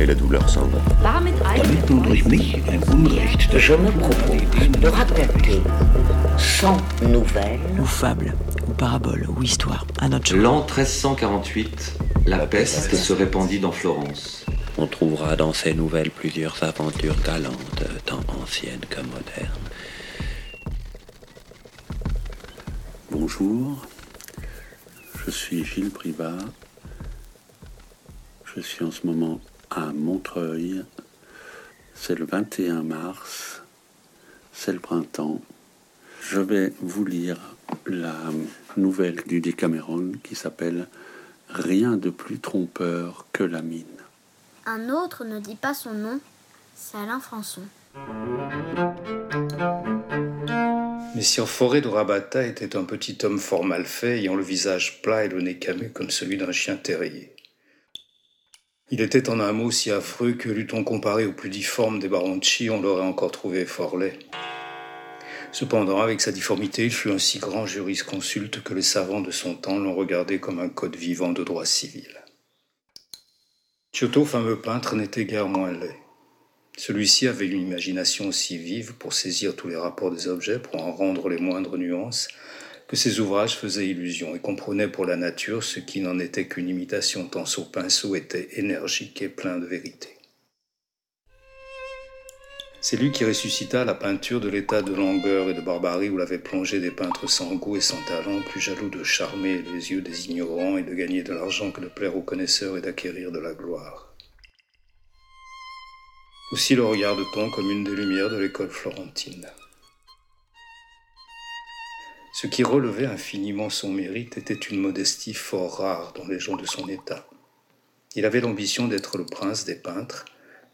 et la douleur s'en va. Damit durch mich Unrecht Je me propose de raconter 100 nouvelles ou fable, ou parabole, ou histoire, à notre L'an 1348, la peste se répandit dans Florence. On trouvera dans ces nouvelles plusieurs aventures galantes, tant anciennes que modernes. Bonjour, je suis Gilles Privat. Je suis en ce moment à Montreuil. C'est le 21 mars, c'est le printemps. Je vais vous lire la nouvelle du Décameron qui s'appelle Rien de plus trompeur que la mine. Un autre ne dit pas son nom, c'est Alain Françon. Messire Forêt de Rabata était un petit homme fort mal fait, ayant le visage plat et le nez camus comme celui d'un chien terrier. Il était en un mot si affreux que, l'eût-on comparé au plus difforme des Baronchi, on l'aurait encore trouvé fort laid. Cependant, avec sa difformité, il fut un si grand jurisconsulte que les savants de son temps l'ont regardé comme un code vivant de droit civil. Giotto, fameux peintre, n'était guère moins laid. Celui-ci avait une imagination aussi vive pour saisir tous les rapports des objets, pour en rendre les moindres nuances, que ses ouvrages faisaient illusion et comprenaient pour la nature ce qui n'en était qu'une imitation tant son pinceau était énergique et plein de vérité. C'est lui qui ressuscita la peinture de l'état de langueur et de barbarie où l'avaient plongé des peintres sans goût et sans talent, plus jaloux de charmer les yeux des ignorants et de gagner de l'argent que de plaire aux connaisseurs et d'acquérir de la gloire. Aussi le regarde-t-on comme une des lumières de l'école florentine. Ce qui relevait infiniment son mérite était une modestie fort rare dans les gens de son état. Il avait l'ambition d'être le prince des peintres,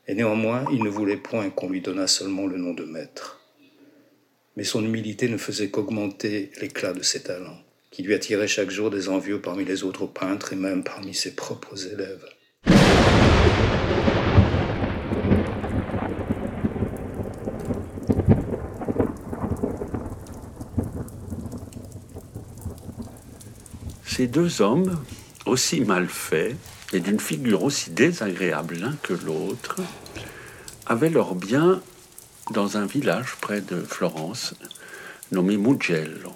et néanmoins il ne voulait point qu'on lui donnât seulement le nom de maître. Mais son humilité ne faisait qu'augmenter l'éclat de ses talents, qui lui attiraient chaque jour des envieux parmi les autres peintres et même parmi ses propres élèves. Ces deux hommes, aussi mal faits et d'une figure aussi désagréable l'un que l'autre, avaient leur bien dans un village près de Florence nommé Mugello.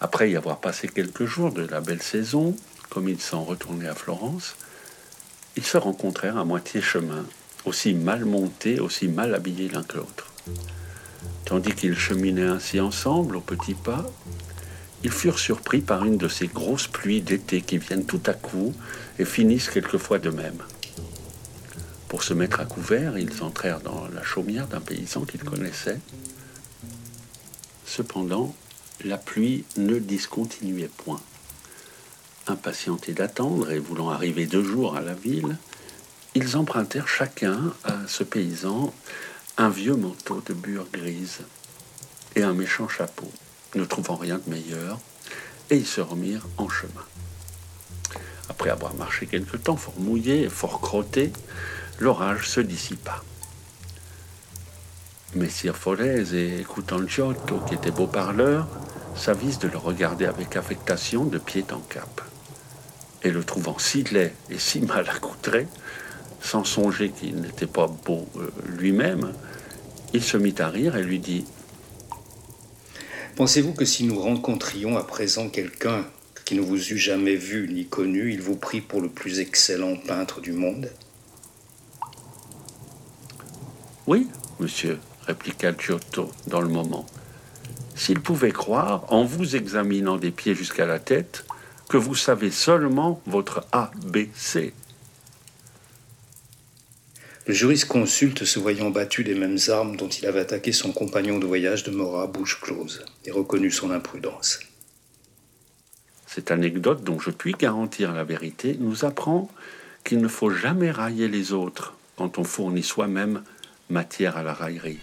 Après y avoir passé quelques jours de la belle saison, comme ils s'en retournaient à Florence, ils se rencontrèrent à moitié chemin, aussi mal montés, aussi mal habillés l'un que l'autre. Tandis qu'ils cheminaient ainsi ensemble, au petit pas, ils furent surpris par une de ces grosses pluies d'été qui viennent tout à coup et finissent quelquefois de même. Pour se mettre à couvert, ils entrèrent dans la chaumière d'un paysan qu'ils connaissaient. Cependant, la pluie ne discontinuait point. Impatientés d'attendre et voulant arriver deux jours à la ville, ils empruntèrent chacun à ce paysan un vieux manteau de bure grise et un méchant chapeau ne trouvant rien de meilleur, et ils se remirent en chemin. Après avoir marché quelque temps, fort mouillé et fort crotté, l'orage se dissipa. Messire Forez et écoutant Giotto, qui était beau parleur, s'avisent de le regarder avec affectation de pied en cap. Et le trouvant si laid et si mal accoutré, sans songer qu'il n'était pas beau euh, lui-même, il se mit à rire et lui dit Pensez-vous que si nous rencontrions à présent quelqu'un qui ne vous eût jamais vu ni connu, il vous prit pour le plus excellent peintre du monde? Oui, monsieur, répliqua Giotto dans le moment. S'il pouvait croire, en vous examinant des pieds jusqu'à la tête, que vous savez seulement votre ABC. Le jurisconsulte, se voyant battu des mêmes armes dont il avait attaqué son compagnon de voyage, demeura bouche close et reconnut son imprudence. Cette anecdote, dont je puis garantir la vérité, nous apprend qu'il ne faut jamais railler les autres, quand on fournit soi-même matière à la raillerie.